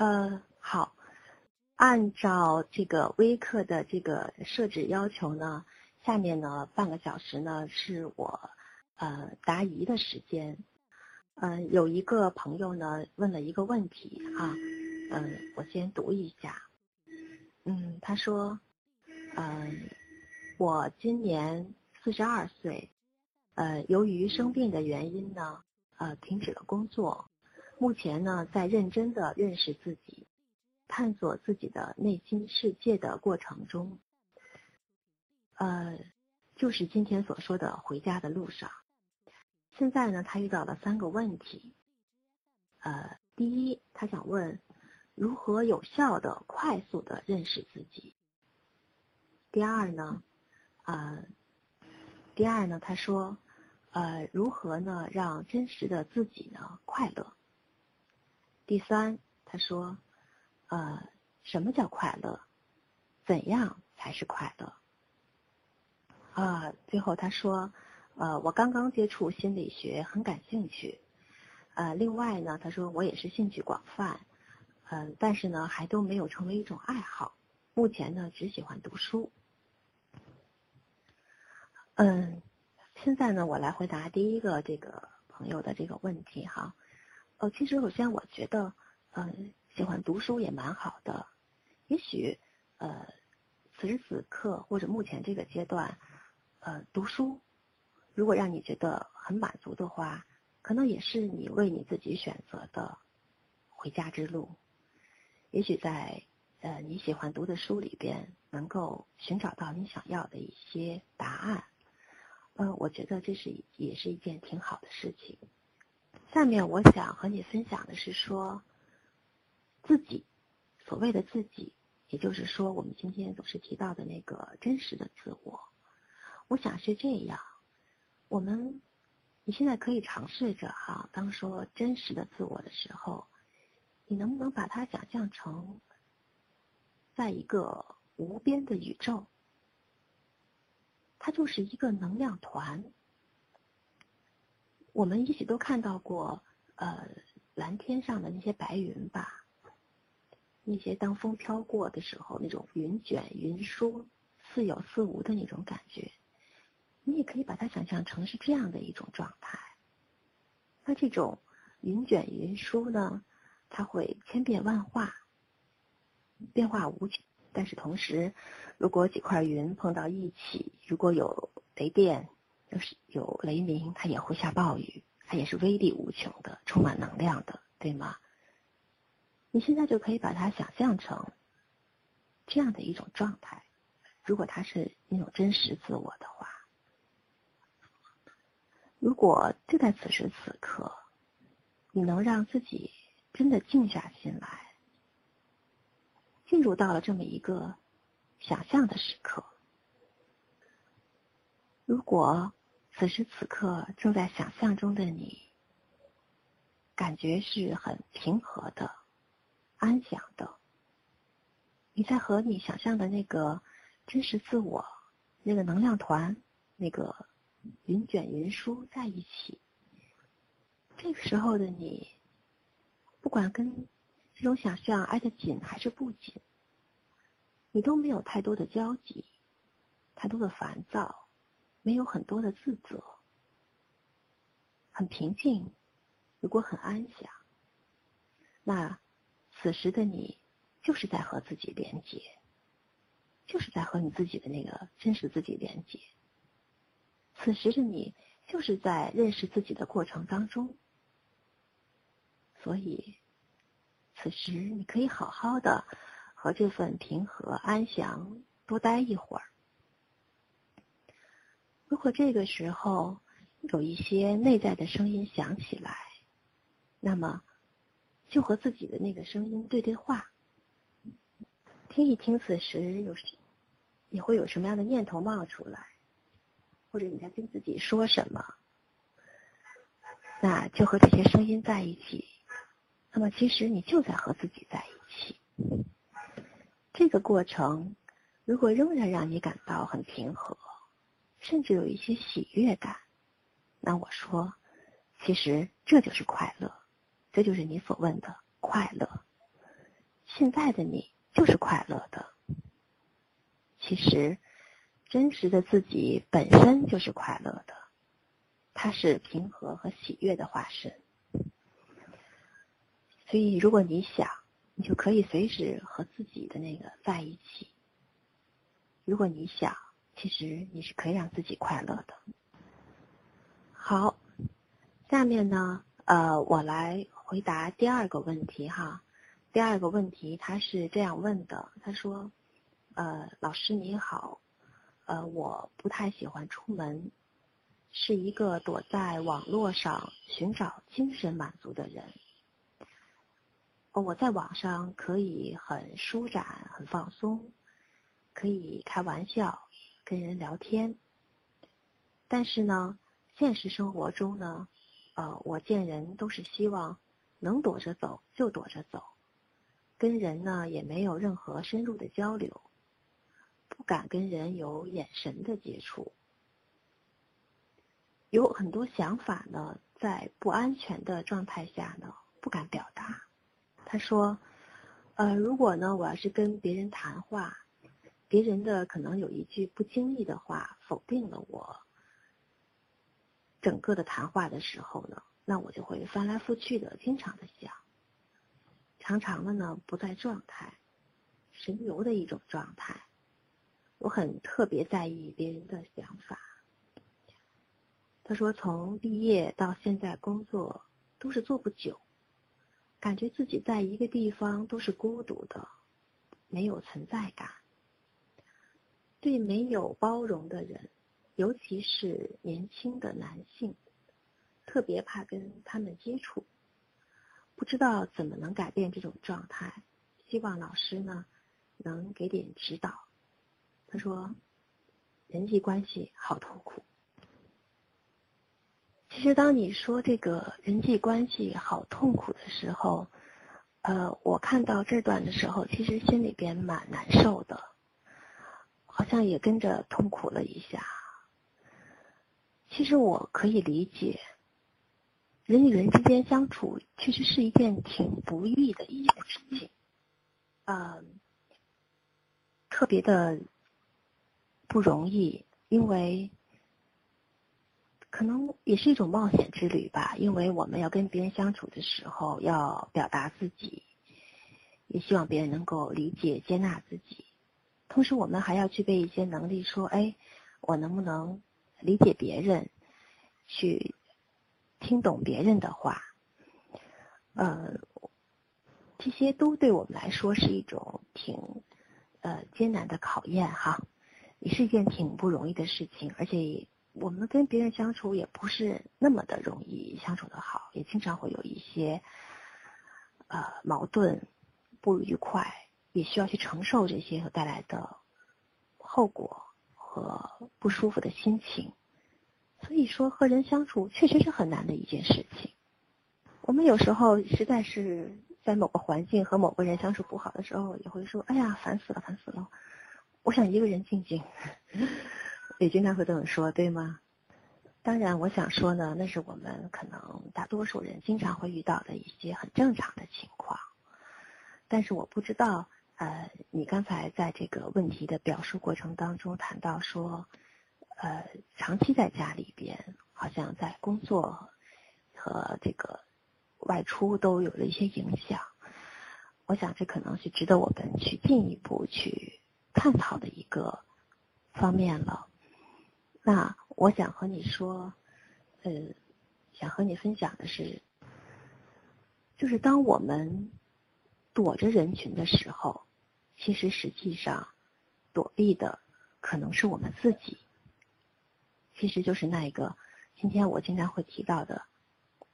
呃，好，按照这个微课的这个设置要求呢，下面呢半个小时呢是我呃答疑的时间。嗯，有一个朋友呢问了一个问题啊，嗯，我先读一下。嗯，他说，嗯，我今年四十二岁，呃，由于生病的原因呢，呃，停止了工作。目前呢，在认真的认识自己、探索自己的内心世界的过程中，呃，就是今天所说的回家的路上。现在呢，他遇到了三个问题。呃，第一，他想问如何有效的、快速的认识自己。第二呢，呃，第二呢，他说，呃，如何呢让真实的自己呢快乐？第三，他说，呃，什么叫快乐？怎样才是快乐？啊，最后他说，呃，我刚刚接触心理学，很感兴趣。呃，另外呢，他说我也是兴趣广泛，嗯，但是呢，还都没有成为一种爱好。目前呢，只喜欢读书。嗯，现在呢，我来回答第一个这个朋友的这个问题哈。呃，其实首先我觉得，嗯，喜欢读书也蛮好的。也许，呃，此时此刻或者目前这个阶段，呃，读书，如果让你觉得很满足的话，可能也是你为你自己选择的回家之路。也许在呃你喜欢读的书里边，能够寻找到你想要的一些答案。嗯，我觉得这是也是一件挺好的事情。下面我想和你分享的是说，自己所谓的自己，也就是说我们今天总是提到的那个真实的自我。我想是这样，我们你现在可以尝试着哈，当说真实的自我的时候，你能不能把它想象成，在一个无边的宇宙，它就是一个能量团。我们一起都看到过，呃，蓝天上的那些白云吧，那些当风飘过的时候，那种云卷云舒、似有似无的那种感觉，你也可以把它想象成是这样的一种状态。那这种云卷云舒呢，它会千变万化，变化无穷。但是同时，如果几块云碰到一起，如果有雷电。就是有雷鸣，它也会下暴雨，它也是威力无穷的，充满能量的，对吗？你现在就可以把它想象成这样的一种状态。如果它是那种真实自我的话，如果就在此时此刻，你能让自己真的静下心来，进入到了这么一个想象的时刻，如果。此时此刻正在想象中的你，感觉是很平和的、安详的。你在和你想象的那个真实自我、那个能量团、那个云卷云舒在一起。这个时候的你，不管跟这种想象挨得紧还是不紧，你都没有太多的交集，太多的烦躁。没有很多的自责，很平静。如果很安详，那此时的你就是在和自己连接，就是在和你自己的那个真实自己连接。此时的你就是在认识自己的过程当中，所以此时你可以好好的和这份平和安详多待一会儿。如果这个时候有一些内在的声音响起来，那么就和自己的那个声音对对话，听一听此时有你会有什么样的念头冒出来，或者你在跟自己说什么，那就和这些声音在一起。那么其实你就在和自己在一起。这个过程如果仍然让你感到很平和。甚至有一些喜悦感，那我说，其实这就是快乐，这就是你所问的快乐。现在的你就是快乐的。其实，真实的自己本身就是快乐的，它是平和和喜悦的化身。所以，如果你想，你就可以随时和自己的那个在一起。如果你想，其实你是可以让自己快乐的。好，下面呢，呃，我来回答第二个问题哈。第二个问题他是这样问的，他说：“呃，老师你好，呃，我不太喜欢出门，是一个躲在网络上寻找精神满足的人。我在网上可以很舒展、很放松，可以开玩笑。”跟人聊天，但是呢，现实生活中呢，呃，我见人都是希望能躲着走就躲着走，跟人呢也没有任何深入的交流，不敢跟人有眼神的接触，有很多想法呢，在不安全的状态下呢，不敢表达。他说，呃，如果呢，我要是跟别人谈话。别人的可能有一句不经意的话否定了我整个的谈话的时候呢，那我就会翻来覆去的经常的想，常常的呢不在状态，神游的一种状态。我很特别在意别人的想法。他说从毕业到现在工作都是做不久，感觉自己在一个地方都是孤独的，没有存在感。对没有包容的人，尤其是年轻的男性，特别怕跟他们接触，不知道怎么能改变这种状态。希望老师呢能给点指导。他说，人际关系好痛苦。其实当你说这个人际关系好痛苦的时候，呃，我看到这段的时候，其实心里边蛮难受的。好像也跟着痛苦了一下。其实我可以理解，人与人之间相处确实是一件挺不易的一件事情，嗯，特别的不容易，因为可能也是一种冒险之旅吧。因为我们要跟别人相处的时候，要表达自己，也希望别人能够理解、接纳自己。同时，我们还要具备一些能力，说：“哎，我能不能理解别人，去听懂别人的话？”呃，这些都对我们来说是一种挺呃艰难的考验哈，也是一件挺不容易的事情。而且，我们跟别人相处也不是那么的容易相处的好，也经常会有一些呃矛盾、不愉快。也需要去承受这些所带来的后果和不舒服的心情，所以说和人相处确实是很难的一件事情。我们有时候实在是在某个环境和某个人相处不好的时候，也会说：“哎呀，烦死了，烦死了！我想一个人静静。”也经常会这么说，对吗？当然，我想说呢，那是我们可能大多数人经常会遇到的一些很正常的情况，但是我不知道。呃，你刚才在这个问题的表述过程当中谈到说，呃，长期在家里边，好像在工作和这个外出都有了一些影响。我想这可能是值得我们去进一步去探讨的一个方面了。那我想和你说，呃，想和你分享的是，就是当我们躲着人群的时候。其实，实际上，躲避的可能是我们自己。其实就是那一个，今天我经常会提到的，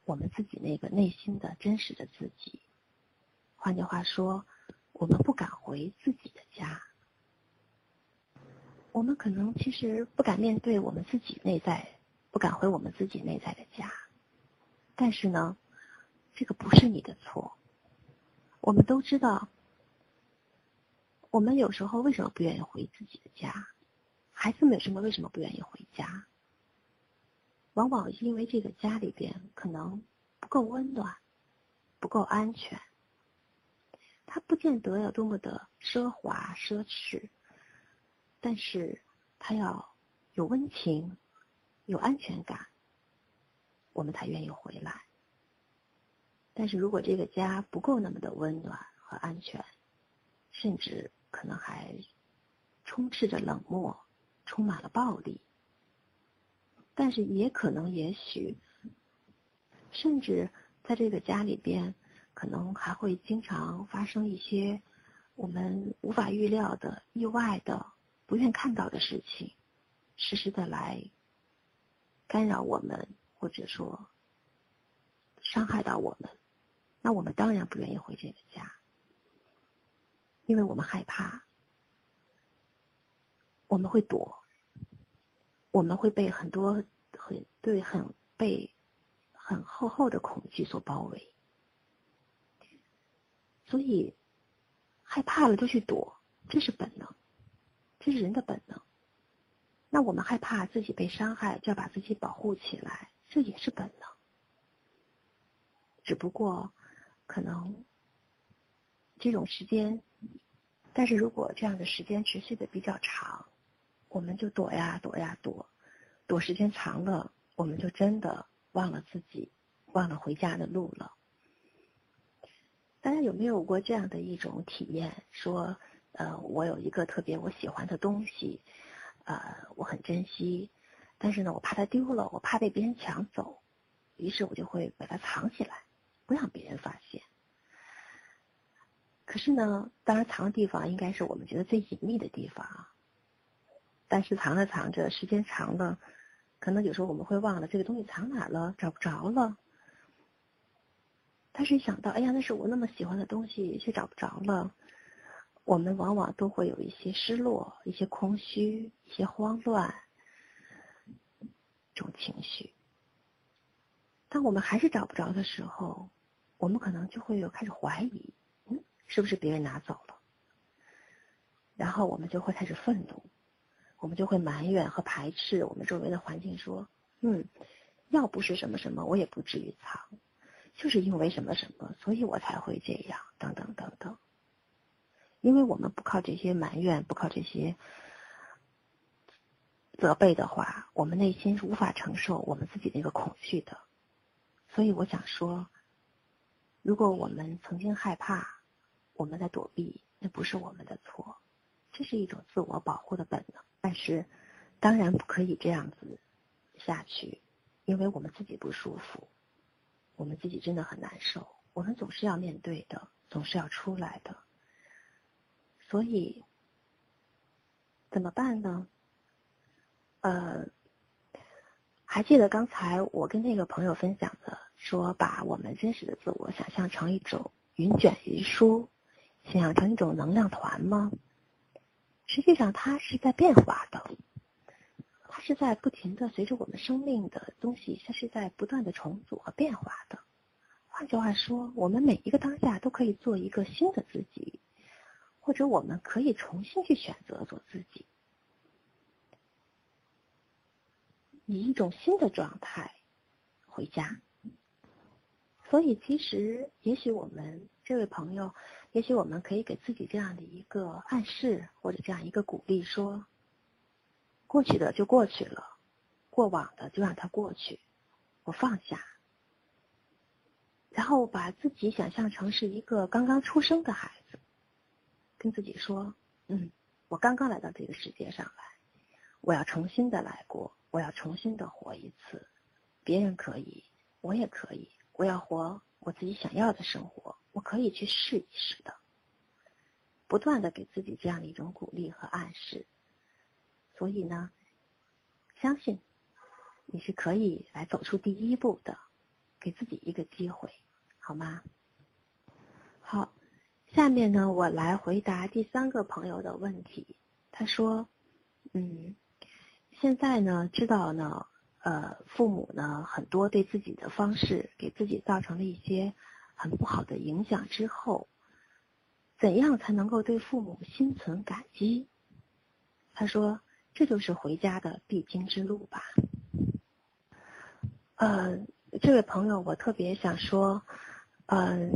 我们自己那个内心的真实的自己。换句话说，我们不敢回自己的家。我们可能其实不敢面对我们自己内在，不敢回我们自己内在的家。但是呢，这个不是你的错。我们都知道。我们有时候为什么不愿意回自己的家？孩子们什么为什么不愿意回家？往往因为这个家里边可能不够温暖，不够安全。它不见得要多么的奢华奢侈，但是它要有温情，有安全感，我们才愿意回来。但是如果这个家不够那么的温暖和安全，甚至可能还充斥着冷漠，充满了暴力，但是也可能也许，甚至在这个家里边。可能还会经常发生一些我们无法预料的意外的、不愿看到的事情，时时的来干扰我们，或者说伤害到我们。那我们当然不愿意回这个家，因为我们害怕，我们会躲，我们会被很多很对很被很厚厚的恐惧所包围。所以，害怕了就去躲，这是本能，这是人的本能。那我们害怕自己被伤害，就要把自己保护起来，这也是本能。只不过，可能这种时间，但是如果这样的时间持续的比较长，我们就躲呀躲呀躲，躲时间长了，我们就真的忘了自己，忘了回家的路了。大家有没有过这样的一种体验？说，呃，我有一个特别我喜欢的东西，呃，我很珍惜，但是呢，我怕它丢了，我怕被别人抢走，于是我就会把它藏起来，不让别人发现。可是呢，当然藏的地方应该是我们觉得最隐秘的地方啊。但是藏着藏着，时间长了，可能有时候我们会忘了这个东西藏哪了，找不着了。但是想到，哎呀，那是我那么喜欢的东西，却找不着了。我们往往都会有一些失落、一些空虚、一些慌乱这种情绪。当我们还是找不着的时候，我们可能就会有开始怀疑，是不是别人拿走了？然后我们就会开始愤怒，我们就会埋怨和排斥我们周围的环境，说，嗯，要不是什么什么，我也不至于藏。就是因为什么什么，所以我才会这样，等等等等。因为我们不靠这些埋怨，不靠这些责备的话，我们内心是无法承受我们自己那个恐惧的。所以我想说，如果我们曾经害怕，我们在躲避，那不是我们的错，这是一种自我保护的本能。但是，当然不可以这样子下去，因为我们自己不舒服。我们自己真的很难受，我们总是要面对的，总是要出来的，所以怎么办呢？呃，还记得刚才我跟那个朋友分享的，说把我们真实的自我想象成一种云卷云舒，想象成一种能量团吗？实际上，它是在变化的。它是在不停的随着我们生命的东西，它是在不断的重组和变化的。换句话说，我们每一个当下都可以做一个新的自己，或者我们可以重新去选择做自己，以一种新的状态回家。所以，其实也许我们这位朋友，也许我们可以给自己这样的一个暗示，或者这样一个鼓励，说。过去的就过去了，过往的就让它过去，我放下，然后把自己想象成是一个刚刚出生的孩子，跟自己说：“嗯，我刚刚来到这个世界上来，我要重新的来过，我要重新的活一次。别人可以，我也可以，我要活我自己想要的生活，我可以去试一试的。”不断的给自己这样的一种鼓励和暗示。所以呢，相信你是可以来走出第一步的，给自己一个机会，好吗？好，下面呢，我来回答第三个朋友的问题。他说：“嗯，现在呢，知道呢，呃，父母呢，很多对自己的方式给自己造成了一些很不好的影响之后，怎样才能够对父母心存感激？”他说。这就是回家的必经之路吧。呃，这位朋友，我特别想说，呃，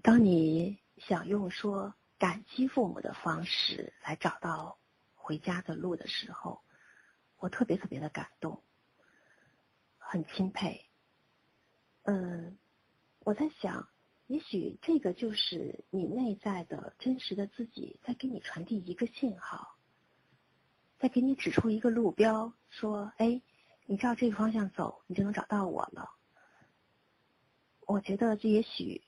当你想用说感激父母的方式来找到回家的路的时候，我特别特别的感动，很钦佩。嗯，我在想，也许这个就是你内在的真实的自己在给你传递一个信号，在给你指出一个路标，说：“哎，你照这个方向走，你就能找到我了。”我觉得这也许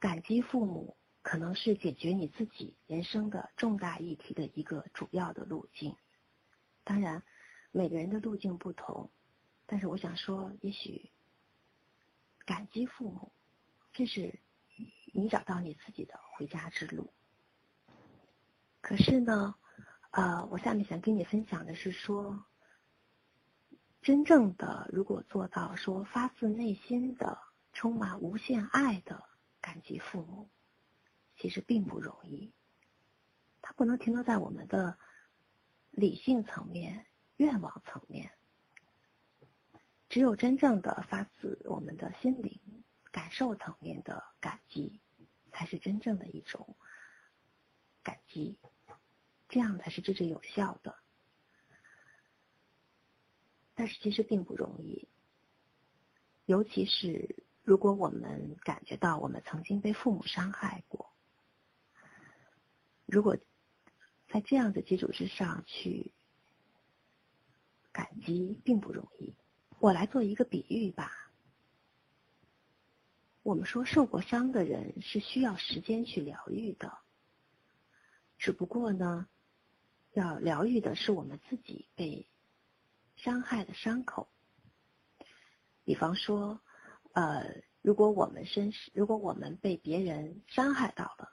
感激父母，可能是解决你自己人生的重大议题的一个主要的路径。当然，每个人的路径不同，但是我想说，也许感激父母，这是你找到你自己的回家之路。可是呢，呃，我下面想跟你分享的是说，真正的如果做到说发自内心的。充满无限爱的感激父母，其实并不容易。它不能停留在我们的理性层面、愿望层面。只有真正的发自我们的心灵、感受层面的感激，才是真正的一种感激，这样才是真正有效的。但是其实并不容易，尤其是。如果我们感觉到我们曾经被父母伤害过，如果在这样的基础之上去感激，并不容易。我来做一个比喻吧。我们说受过伤的人是需要时间去疗愈的，只不过呢，要疗愈的是我们自己被伤害的伤口。比方说。呃，如果我们身如果我们被别人伤害到了，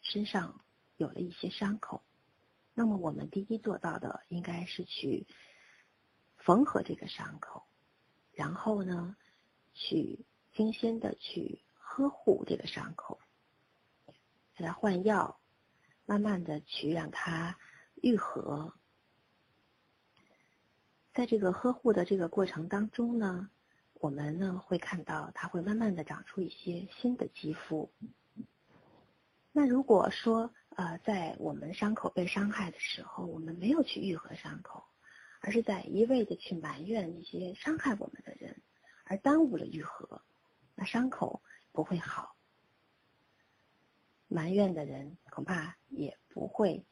身上有了一些伤口，那么我们第一做到的应该是去缝合这个伤口，然后呢，去精心的去呵护这个伤口，给他换药，慢慢的去让它愈合。在这个呵护的这个过程当中呢。我们呢会看到它会慢慢的长出一些新的肌肤。那如果说呃在我们伤口被伤害的时候，我们没有去愈合伤口，而是在一味的去埋怨那些伤害我们的人，而耽误了愈合，那伤口不会好。埋怨的人恐怕也不会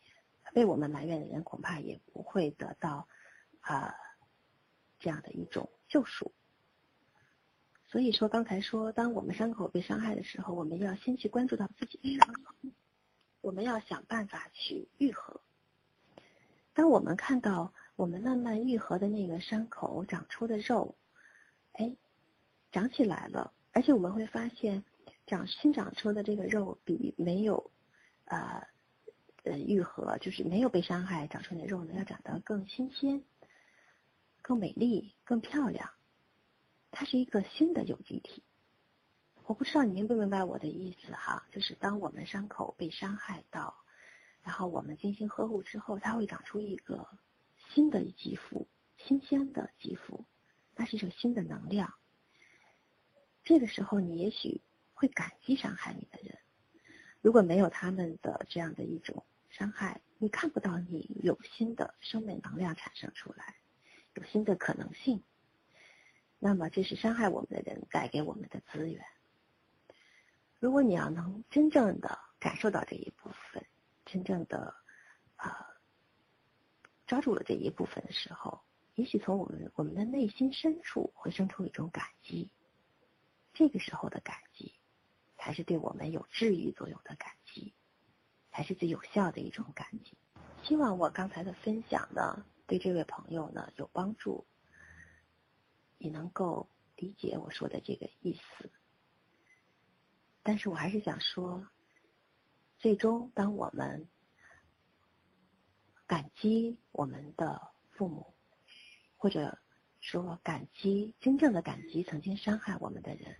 被我们埋怨的人恐怕也不会得到啊这样的一种救赎。所以说，刚才说，当我们伤口被伤害的时候，我们要先去关注到自己的伤口，我们要想办法去愈合。当我们看到我们慢慢愈合的那个伤口长出的肉，哎，长起来了，而且我们会发现，长新长出的这个肉比没有，呃，呃愈合，就是没有被伤害长出的肉呢，要长得更新鲜、更美丽、更漂亮。它是一个新的有机体，我不知道你明不明白我的意思哈？就是当我们伤口被伤害到，然后我们精心呵护之后，它会长出一个新的肌肤，新鲜的肌肤，那是一种新的能量。这个时候，你也许会感激伤害你的人，如果没有他们的这样的一种伤害，你看不到你有新的生命能量产生出来，有新的可能性。那么，这是伤害我们的人带给我们的资源。如果你要能真正的感受到这一部分，真正的啊抓住了这一部分的时候，也许从我们我们的内心深处会生出一种感激。这个时候的感激，才是对我们有治愈作用的感激，才是最有效的一种感激。希望我刚才的分享呢，对这位朋友呢有帮助。你能够理解我说的这个意思，但是我还是想说，最终当我们感激我们的父母，或者说感激真正的感激曾经伤害我们的人，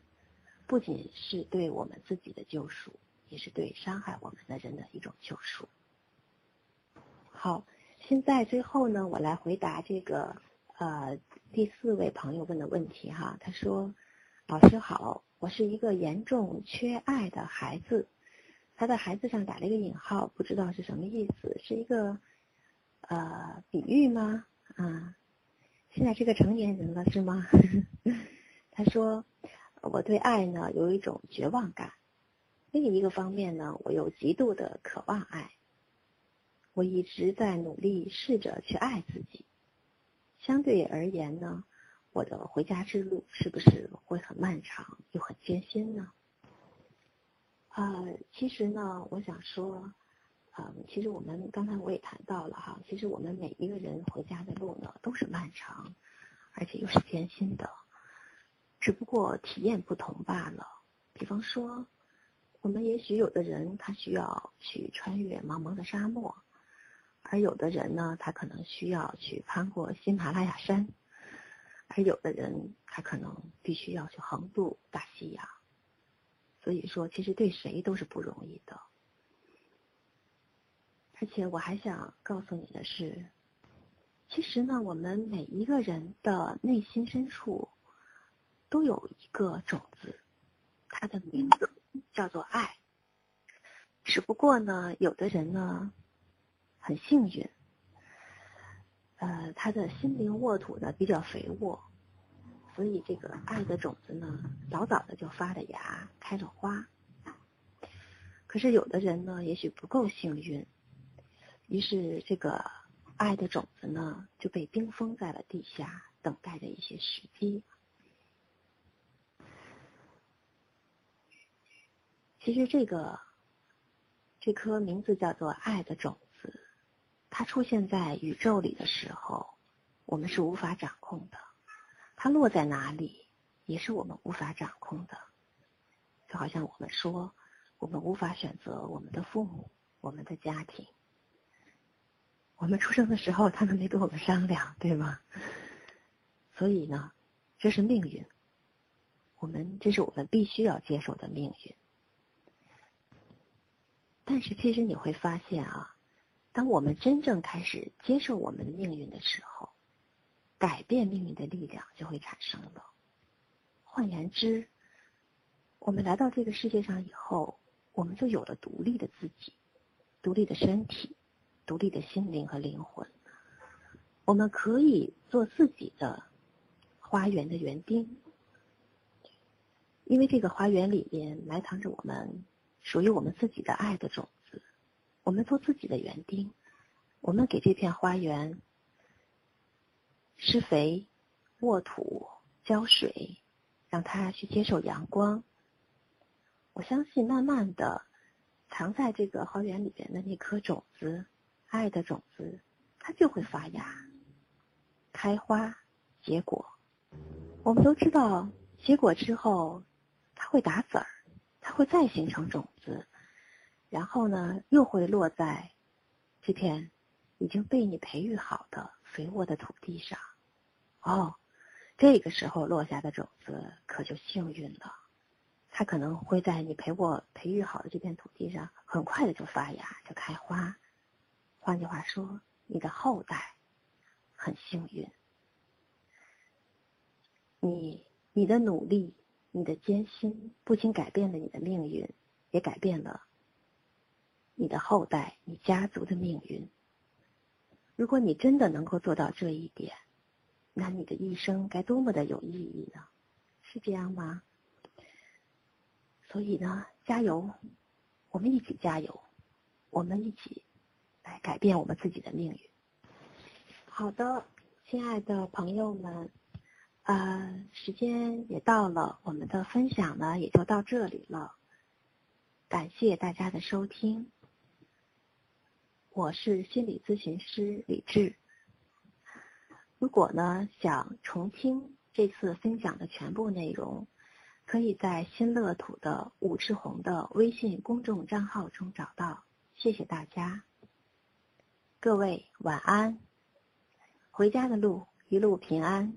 不仅是对我们自己的救赎，也是对伤害我们的人的一种救赎。好，现在最后呢，我来回答这个呃。第四位朋友问的问题哈，他说：“老师好，我是一个严重缺爱的孩子，他的孩子上打了一个引号，不知道是什么意思，是一个呃比喻吗？啊，现在是个成年人了是吗？他说我对爱呢有一种绝望感，另一个方面呢，我有极度的渴望爱。我一直在努力试着去爱自己，相对而言呢，我的回家之路是不是会很漫长又很艰辛呢？呃，其实呢，我想说，嗯，其实我们刚才我也谈到了哈，其实我们每一个人回家的路呢都是漫长，而且又是艰辛的，只不过体验不同罢了。比方说，我们也许有的人他需要去穿越茫茫的沙漠。而有的人呢，他可能需要去攀过喜马拉雅山；而有的人，他可能必须要去横渡大西洋。所以说，其实对谁都是不容易的。而且我还想告诉你的是，其实呢，我们每一个人的内心深处都有一个种子，它的名字叫做爱。只不过呢，有的人呢。很幸运，呃，他的心灵沃土呢比较肥沃，所以这个爱的种子呢早早的就发了芽，开了花。可是有的人呢也许不够幸运，于是这个爱的种子呢就被冰封在了地下，等待着一些时机。其实这个这颗名字叫做爱的种子。它出现在宇宙里的时候，我们是无法掌控的；它落在哪里，也是我们无法掌控的。就好像我们说，我们无法选择我们的父母、我们的家庭。我们出生的时候，他们没跟我们商量，对吗？所以呢，这是命运。我们这是我们必须要接受的命运。但是，其实你会发现啊。当我们真正开始接受我们的命运的时候，改变命运的力量就会产生了。换言之，我们来到这个世界上以后，我们就有了独立的自己、独立的身体、独立的心灵和灵魂。我们可以做自己的花园的园丁，因为这个花园里面埋藏着我们属于我们自己的爱的种子。我们做自己的园丁，我们给这片花园施肥、沃土、浇水，让它去接受阳光。我相信，慢慢的，藏在这个花园里边的那颗种子——爱的种子，它就会发芽、开花、结果。我们都知道，结果之后，它会打籽儿，它会再形成种子。然后呢，又会落在这片已经被你培育好的肥沃的土地上。哦，这个时候落下的种子可就幸运了，它可能会在你培沃培育好的这片土地上很快的就发芽、就开花。换句话说，你的后代很幸运。你你的努力、你的艰辛，不仅改变了你的命运，也改变了。你的后代，你家族的命运。如果你真的能够做到这一点，那你的一生该多么的有意义呢？是这样吗？所以呢，加油！我们一起加油，我们一起来改变我们自己的命运。好的，亲爱的朋友们，呃，时间也到了，我们的分享呢也就到这里了。感谢大家的收听。我是心理咨询师李志。如果呢想重听这次分享的全部内容，可以在新乐土的武志红的微信公众账号中找到。谢谢大家，各位晚安，回家的路一路平安。